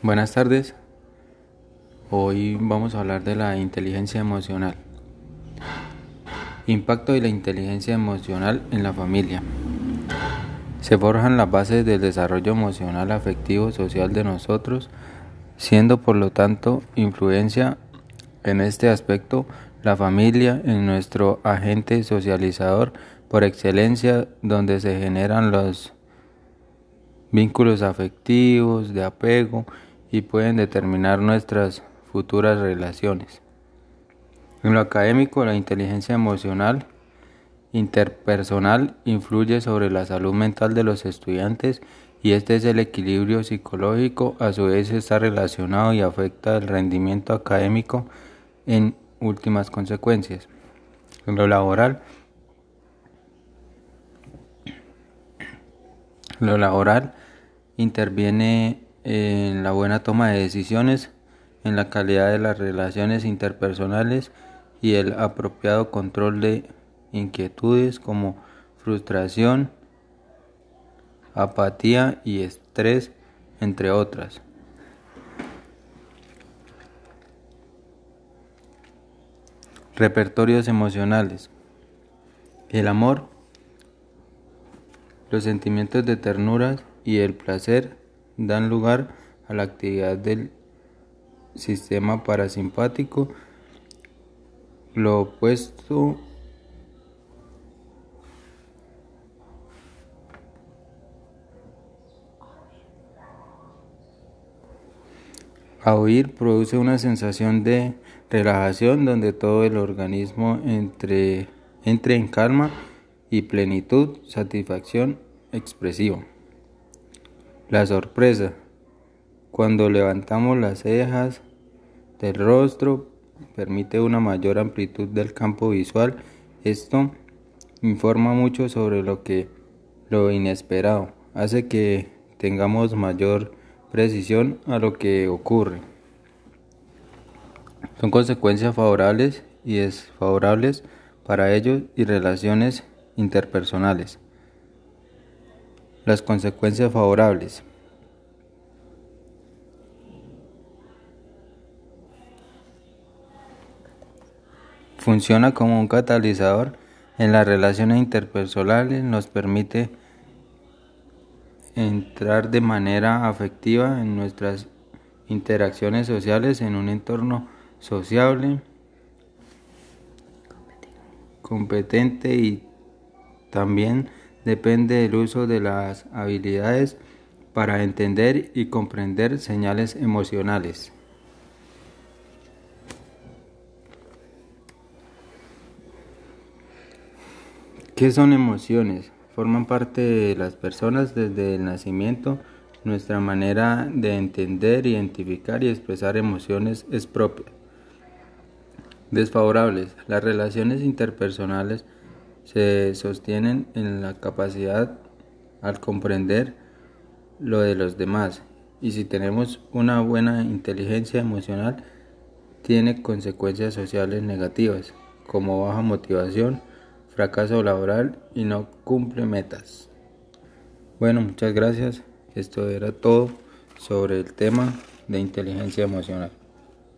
Buenas tardes. Hoy vamos a hablar de la inteligencia emocional. Impacto de la inteligencia emocional en la familia. Se forjan las bases del desarrollo emocional, afectivo, social de nosotros, siendo por lo tanto influencia en este aspecto la familia en nuestro agente socializador por excelencia donde se generan los vínculos afectivos, de apego, y pueden determinar nuestras futuras relaciones. En lo académico, la inteligencia emocional interpersonal influye sobre la salud mental de los estudiantes y este es el equilibrio psicológico, a su vez está relacionado y afecta el rendimiento académico en últimas consecuencias. En lo laboral, lo laboral interviene en la buena toma de decisiones, en la calidad de las relaciones interpersonales y el apropiado control de inquietudes como frustración, apatía y estrés, entre otras. Repertorios emocionales. El amor, los sentimientos de ternura y el placer dan lugar a la actividad del sistema parasimpático. Lo opuesto a oír produce una sensación de relajación donde todo el organismo entre, entre en calma y plenitud, satisfacción expresiva. La sorpresa. Cuando levantamos las cejas del rostro, permite una mayor amplitud del campo visual. Esto informa mucho sobre lo que lo inesperado, hace que tengamos mayor precisión a lo que ocurre. Son consecuencias favorables y desfavorables para ellos y relaciones interpersonales. Las consecuencias favorables. Funciona como un catalizador en las relaciones interpersonales, nos permite entrar de manera afectiva en nuestras interacciones sociales en un entorno sociable, competente y también depende del uso de las habilidades para entender y comprender señales emocionales. ¿Qué son emociones? Forman parte de las personas desde el nacimiento. Nuestra manera de entender, identificar y expresar emociones es propia. Desfavorables. Las relaciones interpersonales se sostienen en la capacidad al comprender lo de los demás y si tenemos una buena inteligencia emocional tiene consecuencias sociales negativas como baja motivación, fracaso laboral y no cumple metas. Bueno, muchas gracias. Esto era todo sobre el tema de inteligencia emocional.